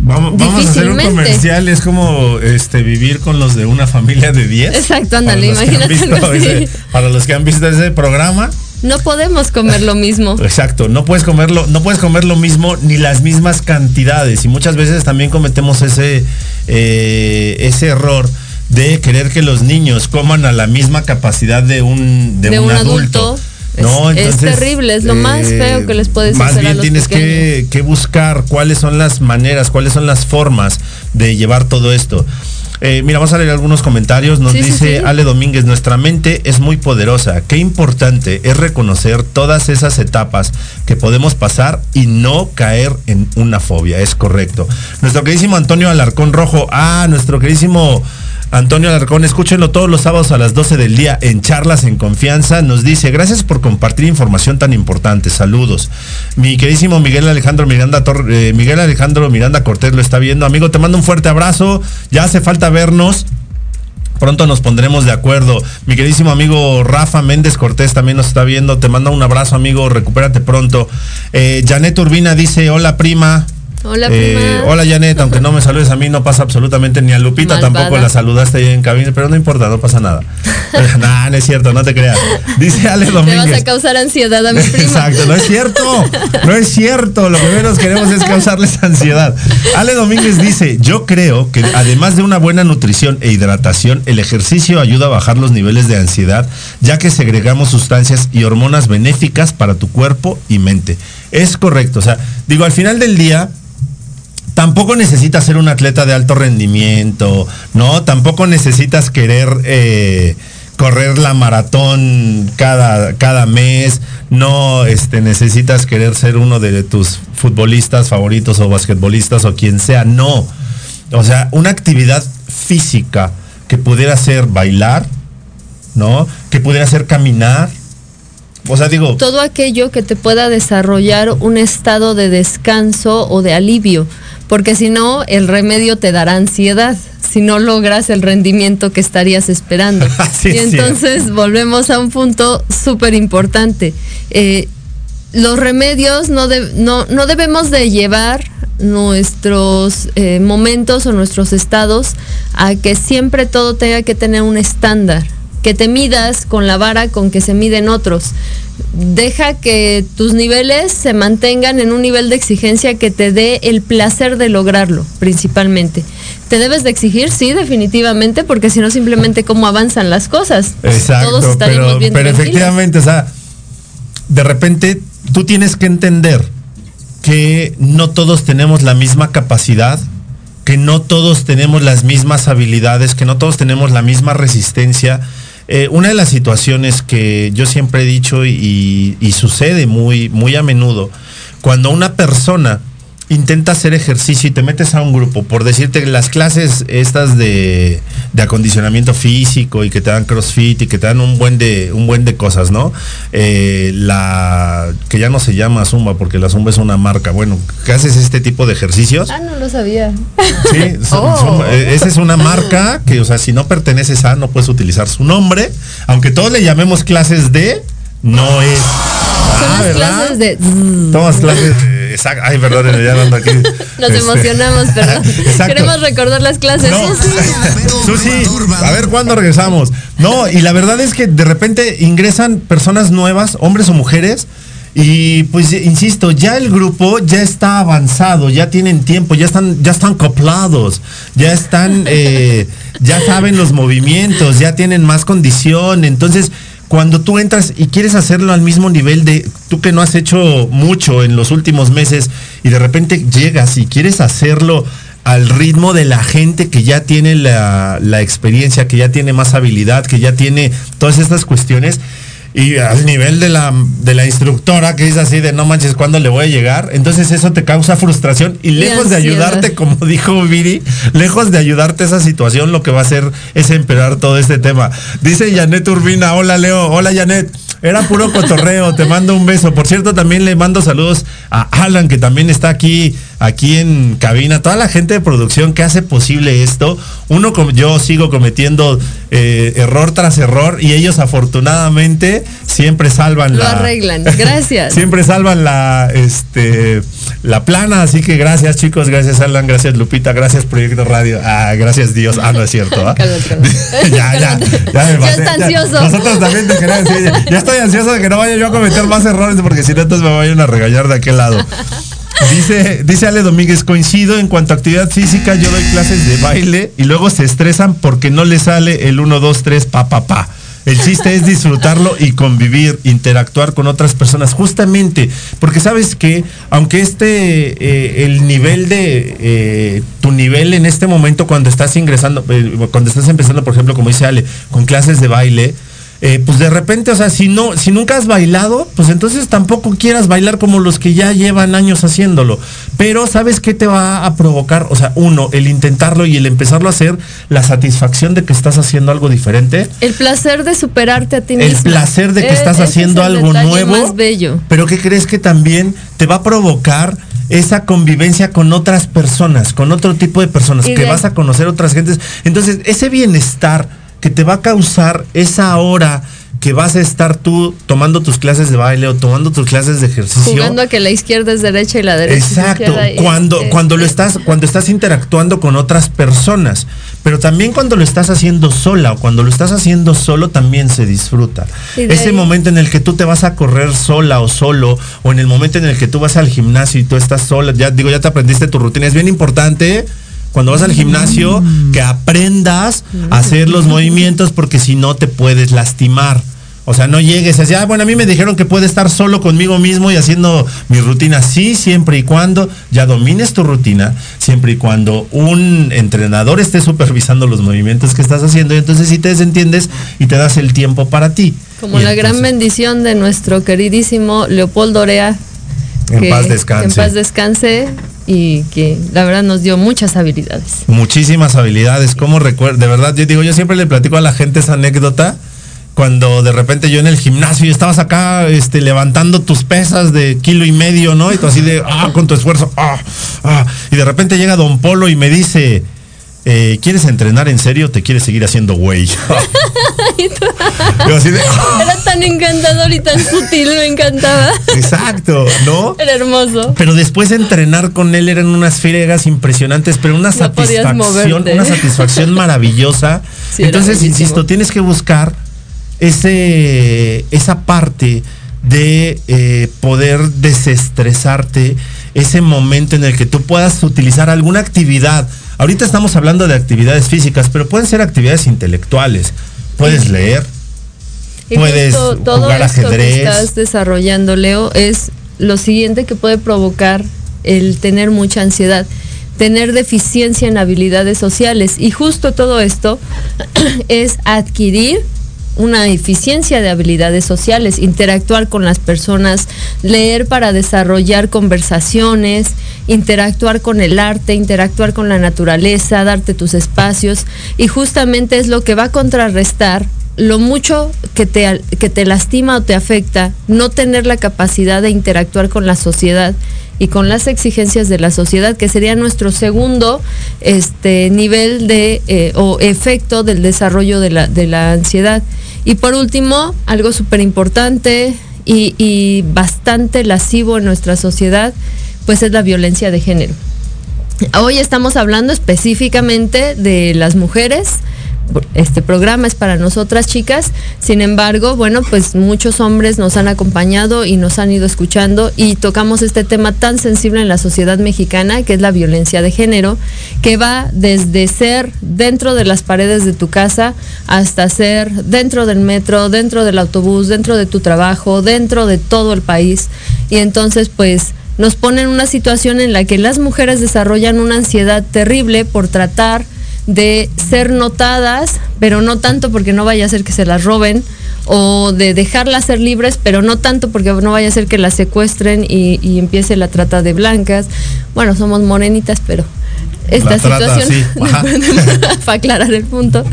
Vamos, vamos a hacer un comercial, es como este vivir con los de una familia de 10. Exacto, ándale, imagínate para los que han visto ese programa, No podemos comer lo mismo. exacto, no puedes comerlo, no puedes comer lo mismo ni las mismas cantidades. Y muchas veces también cometemos ese, eh, ese error de querer que los niños coman a la misma capacidad de un, de De un, un adulto. adulto. Es- es terrible, es lo más feo que les puedes más hacer a bien los tienes que, que buscar cuáles son las maneras, cuáles son las formas de llevar todo esto. Eh, mira, vamos a leer algunos comentarios. Nos Sí, sí, dice sí. Ale Domínguez, nuestra mente es muy poderosa. Qué importante es reconocer todas esas etapas que podemos pasar y no caer en una fobia. Es correcto. Nuestro queridísimo Antonio Alarcón Rojo. Ah, nuestro queridísimo Antonio Alarcón, escúchenlo todos los sábados a las 12 del día en Charlas en Confianza. Nos dice, gracias por compartir información tan importante. Saludos. Mi queridísimo Miguel Alejandro Miranda Tor- eh, Miguel Alejandro Miranda Cortés lo está viendo. Amigo, te mando un fuerte abrazo. Ya hace falta vernos. Pronto nos pondremos de acuerdo. Mi queridísimo amigo Rafa Méndez Cortés también nos está viendo. Te manda un abrazo, amigo. Recupérate pronto. Eh, Janet Urbina dice, hola prima. Hola, Eh, hola Janet, aunque no me saludes a mí, no pasa absolutamente ni a Lupita Malvada. tampoco la saludaste ahí en cabina, pero no importa, no pasa nada. nah, no es cierto, no te creas. Dice Ale Te vas Domínguez. a causar ansiedad a mi prima. Exacto, no es cierto, no es cierto, lo que menos queremos es causarles ansiedad. Ale Domínguez dice, yo creo que además de una buena nutrición e hidratación, el ejercicio ayuda a bajar los niveles de ansiedad, ya que segregamos sustancias y hormonas benéficas para tu cuerpo y mente. Es correcto, o sea, digo, al final del día, tampoco necesitas ser un atleta de alto rendimiento, ¿no? Tampoco necesitas querer eh, correr la maratón cada, cada mes, no este, necesitas querer ser uno de tus futbolistas favoritos o basquetbolistas o quien sea, no. O sea, una actividad física que pudiera ser bailar, ¿no? Que pudiera ser caminar. O sea, digo, todo aquello que te pueda desarrollar un estado de descanso o de alivio, porque si no, el remedio te dará ansiedad, si no logras el rendimiento que estarías esperando. Sí, y es entonces volvemos a un punto súper importante. Eh, los remedios no, de- no, no debemos de llevar nuestros eh, momentos o nuestros estados a que siempre todo tenga que tener un estándar, que te midas con la vara con que se miden otros. Deja que tus niveles se mantengan en un nivel de exigencia que te dé el placer de lograrlo, principalmente. ¿Te debes de exigir? Sí, definitivamente, porque si no simplemente cómo avanzan las cosas. Exacto, Todos pero, bien pero efectivamente, o sea, de repente tú tienes que entender que no todos tenemos la misma capacidad, que no todos tenemos las mismas habilidades, que no todos tenemos la misma resistencia. Eh, una de las situaciones que yo siempre he dicho y, sucede muy, muy a menudo, cuando una persona intenta hacer ejercicio y te metes a un grupo, por decirte las clases estas de, de acondicionamiento físico y que te dan crossfit y que te dan un buen de, un buen de cosas, ¿no? Eh, la que ya no se llama Zumba porque la Zumba es una marca. Bueno, que haces este tipo de ejercicios. Ah, no lo sabía. Sí, Oh. Zumba, eh, esa es una marca que, o sea, si no perteneces a, no puedes utilizar su nombre. Aunque todos le llamemos clases de, no es. Son Ah, las ¿verdad? clases de... Tomas clases de. Exact- Ay, perdón, ya ando aquí. Nos Este, emocionamos, perdón. Exacto. Queremos recordar las clases. No. Susi, a ver cuándo regresamos. No, y la verdad es que de repente ingresan personas nuevas, hombres o mujeres, y pues insisto, ya el grupo ya está avanzado, ya tienen tiempo, ya están, ya están coplados, ya están, eh, ya saben los movimientos, ya tienen más condición. Entonces, cuando tú entras y quieres hacerlo al mismo nivel de tú que no has hecho mucho en los últimos meses y de repente llegas y quieres hacerlo al ritmo de la gente que ya tiene la, experiencia, que ya tiene más habilidad, que ya tiene todas estas cuestiones. Y al nivel de la, de la instructora que es así de no manches, ¿cuándo le voy a llegar? Entonces eso te causa frustración y lejos de ayudarte, como dijo Viri, lejos de ayudarte esa situación, lo que va a hacer es empeorar todo este tema. Dice Janet Urbina, hola Leo, hola Janet. Era puro cotorreo, te mando un beso. Por cierto, también le mando saludos a Alan, que también está aquí, aquí en cabina. Toda la gente de producción que hace posible esto. Uno como yo sigo cometiendo eh, error tras error y ellos afortunadamente siempre salvan Lo la. arreglan. Gracias. siempre salvan la, este, la plana. Así que gracias chicos, gracias Alan, gracias Lupita, gracias Proyecto Radio. Ah, gracias Dios. Ah, no es cierto. ¿ah? Ya, ya, ya me Ya pasé, está ansioso. Nosotros también te queremos decir, ya, ya estoy ansioso de que no vaya yo a cometer más errores porque si no entonces me vayan a regañar de aquel lado. Dice, dice Ale Domínguez, coincido en cuanto a actividad física, yo doy clases de baile y luego se estresan porque no les sale el 1, 2, 3, pa, pa, pa. El chiste es disfrutarlo y convivir, interactuar con otras personas, justamente, porque sabes que aunque este, eh, el nivel de, eh, tu nivel en este momento cuando estás ingresando, eh, cuando estás empezando, por ejemplo, como dice Ale, con clases de baile, eh, pues de repente, o sea, si no, si nunca has bailado, pues entonces tampoco quieras bailar como los que ya llevan años haciéndolo. Pero ¿sabes qué te va a provocar? O sea, uno, el intentarlo y el empezarlo a hacer, la satisfacción de que estás haciendo algo diferente. El placer de superarte a ti El mismo. placer de que Eh, estás es haciendo el algo nuevo. más bello. Pero ¿qué crees que también te va a provocar esa convivencia con otras personas, con otro tipo de personas, Y que de- vas a conocer otras gentes? Entonces, ese bienestar que te va a causar esa hora que vas a estar tú tomando tus clases de baile o tomando tus clases de ejercicio. Jugando a que la izquierda es derecha y la derecha Exacto, es izquierda. cuando, eh, cuando lo estás, cuando estás interactuando con otras personas, pero también cuando lo estás haciendo sola o cuando lo estás haciendo solo también se disfruta. Ese ahí- momento en el que tú te vas a correr sola o solo, o en el momento en el que tú vas al gimnasio y tú estás sola, ya digo, ya te aprendiste tu rutina, es bien importante. Cuando vas al gimnasio, que aprendas a hacer los movimientos porque si no te puedes lastimar. O sea, no llegues así, ah, bueno, a mí me dijeron que puedo estar solo conmigo mismo y haciendo mi rutina. Sí, siempre y cuando ya domines tu rutina, siempre y cuando un entrenador esté supervisando los movimientos que estás haciendo y entonces sí te desentiendes y te das el tiempo para ti. Como Y la gran bendición de nuestro queridísimo Leopoldo Orea. En que- paz descanse. En paz descanse y que la verdad nos dio muchas habilidades. Muchísimas habilidades, como recuerdo, de verdad, yo digo, yo siempre le platico a la gente esa anécdota cuando de repente yo en el gimnasio y estabas acá este, levantando tus pesas de kilo y medio, ¿no? Y tú así de, ah, con tu esfuerzo, ah, ah. Y de repente llega Don Polo y me dice, eh, ¿quieres entrenar en serio o te quieres seguir haciendo güey? Era tan encantador y tan sutil, me encantaba. exacto, ¿no? Era hermoso. Pero después de entrenar con él eran unas friegas impresionantes, pero una No satisfacción, una satisfacción maravillosa. Sí, Entonces, insisto, tienes que buscar ese, esa parte de eh, poder desestresarte, ese momento en el que tú puedas utilizar alguna actividad. Ahorita estamos hablando de actividades físicas, pero pueden ser actividades intelectuales. Puedes leer, Y Puedes justo todo jugar esto ajedrez. que estás desarrollando, Leo, es lo siguiente que puede provocar el tener mucha ansiedad, tener deficiencia en habilidades sociales. Y justo todo esto es adquirir una eficiencia de habilidades sociales, interactuar con las personas, leer para desarrollar conversaciones, interactuar con el arte, interactuar con la naturaleza, darte tus espacios. Y justamente es lo que va a contrarrestar lo mucho que te, que te lastima o te afecta no tener la capacidad de interactuar con la sociedad y con las exigencias de la sociedad, que sería nuestro segundo este, nivel de eh, o efecto del desarrollo de la, de la ansiedad. Y por último, algo súper importante y bastante lascivo en nuestra sociedad, pues es la violencia de género. Hoy estamos hablando específicamente de las mujeres. Este programa es para nosotras chicas. Sin embargo, bueno, pues muchos hombres nos han acompañado y nos han ido escuchando y tocamos este tema tan sensible en la sociedad mexicana, que es la violencia de género, que va desde ser dentro de las paredes de tu casa hasta ser dentro del metro, dentro del autobús, dentro de tu trabajo, dentro de todo el país. Y entonces, pues nos pone en una situación en la que las mujeres desarrollan una ansiedad terrible por tratar de ser notadas, pero no tanto porque no vaya a ser que se las roben, o de dejarlas ser libres, pero no tanto porque no vaya a ser que las secuestren y, y empiece la trata de blancas. Bueno, somos morenitas, pero esta La trata, situación, sí, para aclarar el punto.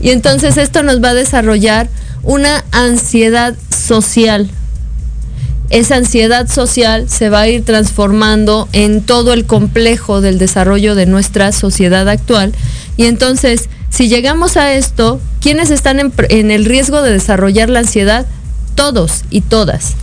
Y entonces esto nos va a desarrollar una ansiedad social, esa ansiedad social se va a ir transformando en todo el complejo del desarrollo de nuestra sociedad actual. Y entonces, si llegamos a esto, ¿quiénes están en, el riesgo de desarrollar la ansiedad? Todos y todas.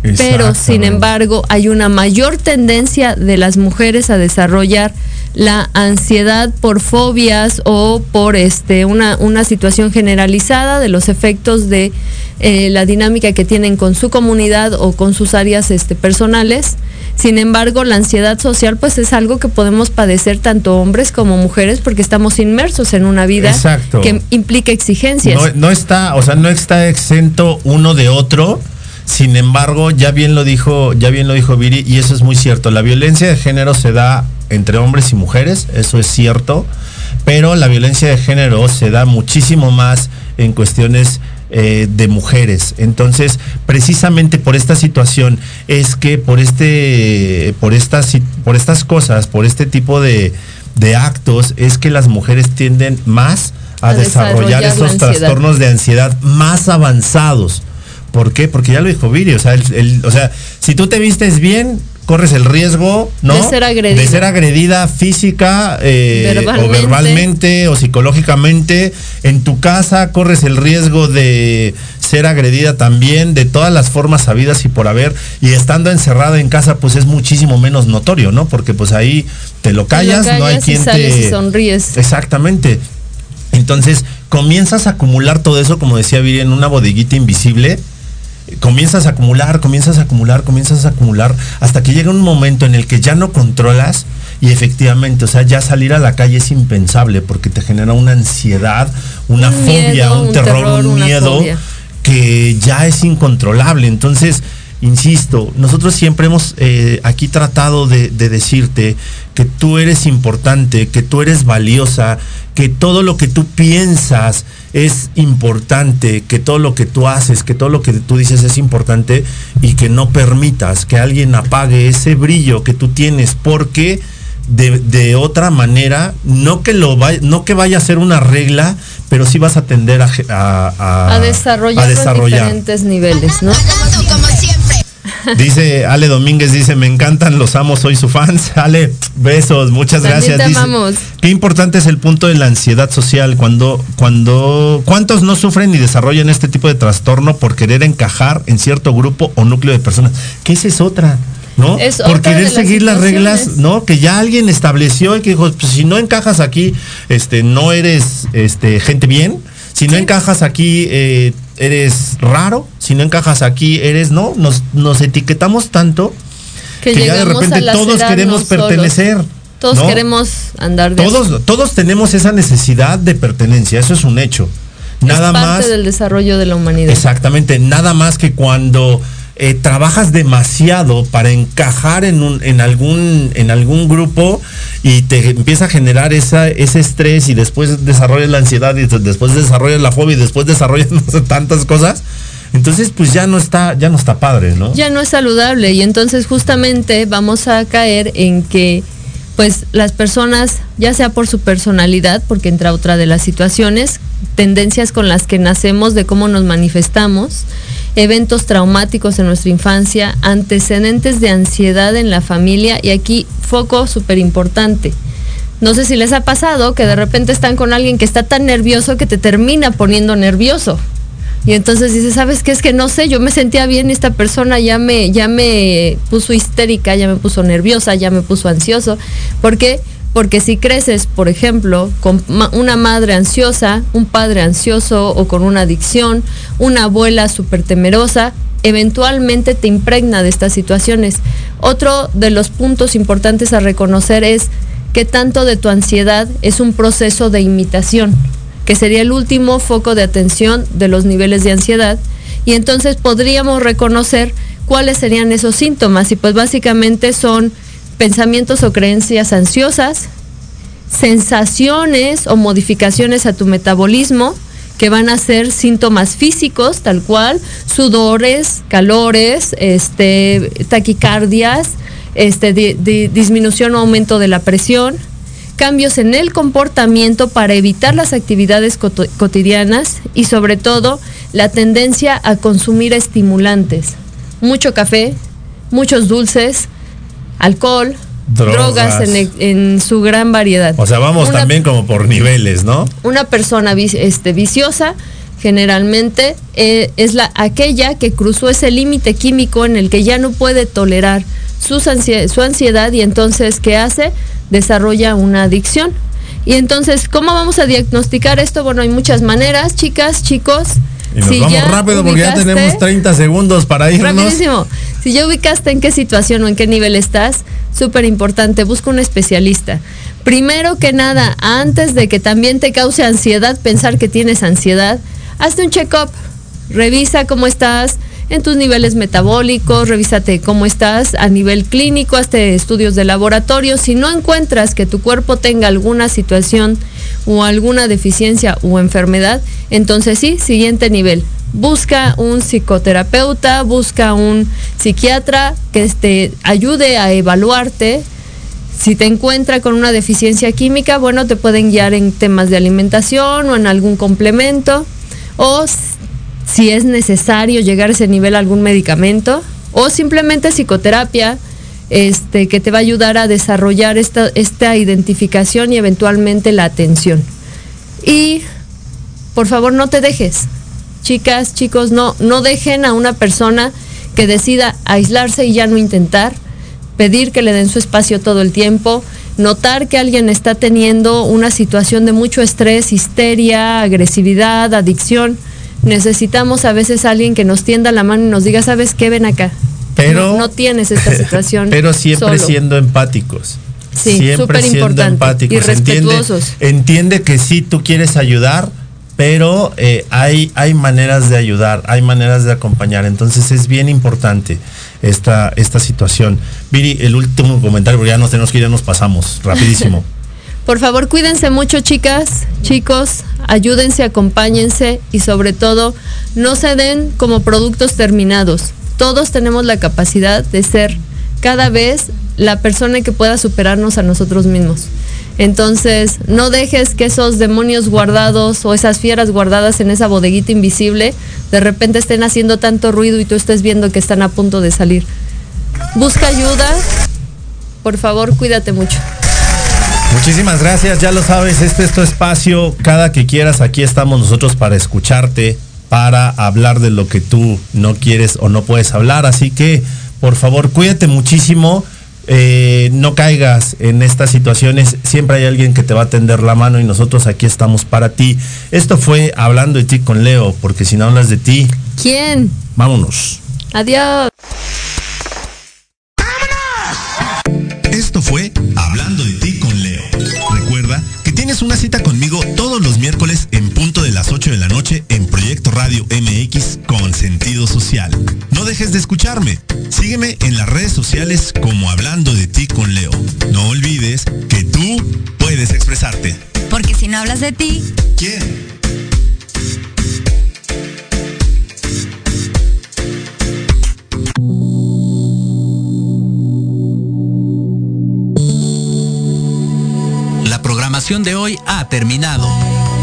Pero, sin embargo, hay una mayor tendencia de las mujeres a desarrollar la ansiedad por fobias o por este, una, una situación generalizada de los efectos de eh, la dinámica que tienen con su comunidad o con sus áreas este, personales. Sin embargo, la ansiedad social pues es algo que podemos padecer tanto hombres como mujeres porque estamos inmersos en una vida Exacto. que implica exigencias. No, no está, o sea, no está exento uno de otro. Sin embargo, ya bien lo dijo, ya bien lo dijo Viri, y eso es muy cierto. La violencia de género se da entre hombres y mujeres, eso es cierto, pero la violencia de género se da muchísimo más en cuestiones eh, de mujeres. Entonces, precisamente por esta situación es que por este, por estas, por estas cosas, por este tipo de, de actos, es que las mujeres tienden más a, A desarrollar ansiedad. trastornos de ansiedad más avanzados. ¿Por qué? Porque ya lo dijo Viri, o sea, el- el- o sea, si tú te vistes bien, corres el riesgo, ¿no? De ser agredida. De ser agredida física eh, o Verbalmente. o psicológicamente. En tu casa corres el riesgo de ser agredida también de todas las formas sabidas y por haber. Y estando encerrada en casa, pues es muchísimo menos notorio, ¿no? Porque pues ahí te lo callas, no hay y quien sales te... y sonríes. Exactamente. Entonces, comienzas a acumular todo eso, como decía Viri, en una bodeguita invisible. Comienzas a acumular, comienzas a acumular, comienzas a acumular, hasta que llega un momento en el que ya no controlas y efectivamente, o sea, ya salir a la calle es impensable porque te genera una ansiedad, una Un fobia, miedo, un, un terror, un miedo fobia. que ya es incontrolable. Entonces, insisto, nosotros siempre hemos eh, aquí tratado de, de decirte que tú eres importante, que tú eres valiosa, que todo lo que tú piensas es importante, que todo lo que tú haces, que todo lo que tú dices es importante y que no permitas que alguien apague ese brillo que tú tienes porque de, de otra manera, no que lo vaya, no que vaya a ser una regla, pero sí vas a tender a, a, a- a desarrollar, a desarrollar. diferentes niveles, ¿no? Dice Ale Domínguez, dice, me encantan, los amo, soy su fan. Ale, besos, muchas También gracias. te Dice, amamos. Qué importante es el punto de la ansiedad social cuando, cuando, ¿cuántos no sufren y desarrollan este tipo de trastorno por querer encajar en cierto grupo o núcleo de personas? Que esa es otra. ¿No? Es por querer las seguir las reglas. ¿no? Que ya alguien estableció y que dijo, pues, si no encajas aquí, este, no eres este, gente bien. Si no encajas aquí, eh, eres raro. Si no encajas aquí, eres no. Nos, nos etiquetamos tanto Que, que ya de repente todos queremos solos. pertenecer. Todos ¿no? queremos andar de Todos, todos tenemos esa necesidad de pertenencia, eso es un hecho. Nada es parte más. del desarrollo de la humanidad. Exactamente, nada más que cuando eh, trabajas demasiado para encajar en, un, en, algún, en algún grupo y te empieza a generar esa, ese estrés y después desarrollas la ansiedad y después desarrollas la fobia y después desarrollas tantas cosas. Entonces, pues ya no está, ya no está padre, ¿no? ya no es saludable y entonces justamente vamos a caer en que pues las personas, ya sea por su personalidad, porque entra otra de las situaciones, tendencias con las que nacemos, de cómo nos manifestamos, eventos traumáticos en nuestra infancia, antecedentes de ansiedad en la familia y aquí foco súper importante. No sé si les ha pasado que de repente están con alguien que está tan nervioso que te termina poniendo nervioso. Y entonces dices, ¿sabes qué? Es que no sé, yo me sentía bien, esta persona ya me, ya me puso histérica, ya me puso nerviosa, ya me puso ansioso. ¿Por qué? Porque si creces, por ejemplo, con una madre ansiosa, un padre ansioso o con una adicción, una abuela súper temerosa, eventualmente te impregna de estas situaciones. Otro de los puntos importantes a reconocer es que tanto de tu ansiedad es un proceso de imitación que sería el último foco de atención de los niveles de ansiedad. Y entonces podríamos reconocer cuáles serían esos síntomas. Y pues básicamente son pensamientos o creencias ansiosas, sensaciones o modificaciones a tu metabolismo que van a ser síntomas físicos, tal cual, sudores, calores, este, taquicardias, este, di- di- disminución o aumento de la presión, cambios en el comportamiento para evitar las actividades cotidianas y sobre todo la tendencia a consumir estimulantes. Mucho café, muchos dulces, alcohol, Drogas. drogas, en, e- en su gran variedad. O sea, vamos Una- también como por niveles, ¿no? una persona este, viciosa generalmente eh, es la aquella que cruzó ese límite químico en el que ya no puede tolerar sus su ansiedad y entonces ¿qué hace? Desarrolla una adicción. Y entonces, ¿cómo vamos a diagnosticar esto? Bueno, hay muchas maneras, chicas, chicos. Y nos Si vamos rápido porque ya tenemos 30 segundos para irnos. Rapidísimo. Si ya ubicaste en qué situación o en qué nivel estás, súper importante, busca un especialista. Primero que nada, antes de que también te cause ansiedad pensar que tienes ansiedad, hazte un check-up. Revisa cómo estás en tus niveles metabólicos, revísate cómo estás a nivel clínico, hazte estudios de laboratorio. Si no encuentras que tu cuerpo tenga alguna situación o alguna deficiencia o enfermedad, entonces sí, siguiente nivel. Busca un psicoterapeuta, busca un psiquiatra que te ayude a evaluarte. Si te encuentra con una deficiencia química, bueno, te pueden guiar en temas de alimentación o en algún complemento. O si es necesario llegar a ese nivel algún medicamento. O simplemente psicoterapia, este, que te va a ayudar a desarrollar esta, esta identificación y eventualmente la atención. Y por favor no te dejes. chicas, chicos, no, no dejen a una persona que decida aislarse y ya no intentar, pedir que le den su espacio todo el tiempo, notar que alguien está teniendo una situación de mucho estrés, histeria, agresividad, adicción. Necesitamos a veces alguien que nos tienda la mano y nos diga, ¿sabes qué? Ven acá. Pero, no, no tienes esta situación. Pero siempre solo". siendo empáticos. Sí, siempre siendo empáticos. Y respetuosos. Entiende, entiende que sí, tú quieres ayudar, pero eh, hay, hay maneras de ayudar, hay maneras de acompañar. Entonces es bien importante esta, esta situación. Viri, el último comentario, porque ya nos tenemos que ir, ya nos pasamos rapidísimo. Por favor, cuídense mucho, chicas, chicos, ayúdense, acompáñense y sobre todo, no se den como productos terminados. Todos tenemos la capacidad de ser cada vez la persona que pueda superarnos a nosotros mismos. Entonces, no dejes que esos demonios guardados o esas fieras guardadas en esa bodeguita invisible de repente estén haciendo tanto ruido y tú estés viendo que están a punto de salir. Busca ayuda. Por favor, cuídate mucho. Muchísimas gracias, ya lo sabes, este es tu espacio, cada que quieras, aquí estamos nosotros para escucharte, para hablar de lo que tú no quieres o no puedes hablar, así que por favor cuídate muchísimo, eh, no caigas en estas situaciones, siempre hay alguien que te va a tender la mano y nosotros aquí estamos para ti. Esto fue Hablando de ti con Leo, porque si no hablas de ti, ¿Quién? vámonos. Adiós. Radio MX con sentido social. No dejes de escucharme. Sígueme en las redes sociales como Hablando de ti con Leo. No olvides que tú puedes expresarte. Porque si no hablas de ti, ¿Quién? La programación de hoy ha terminado,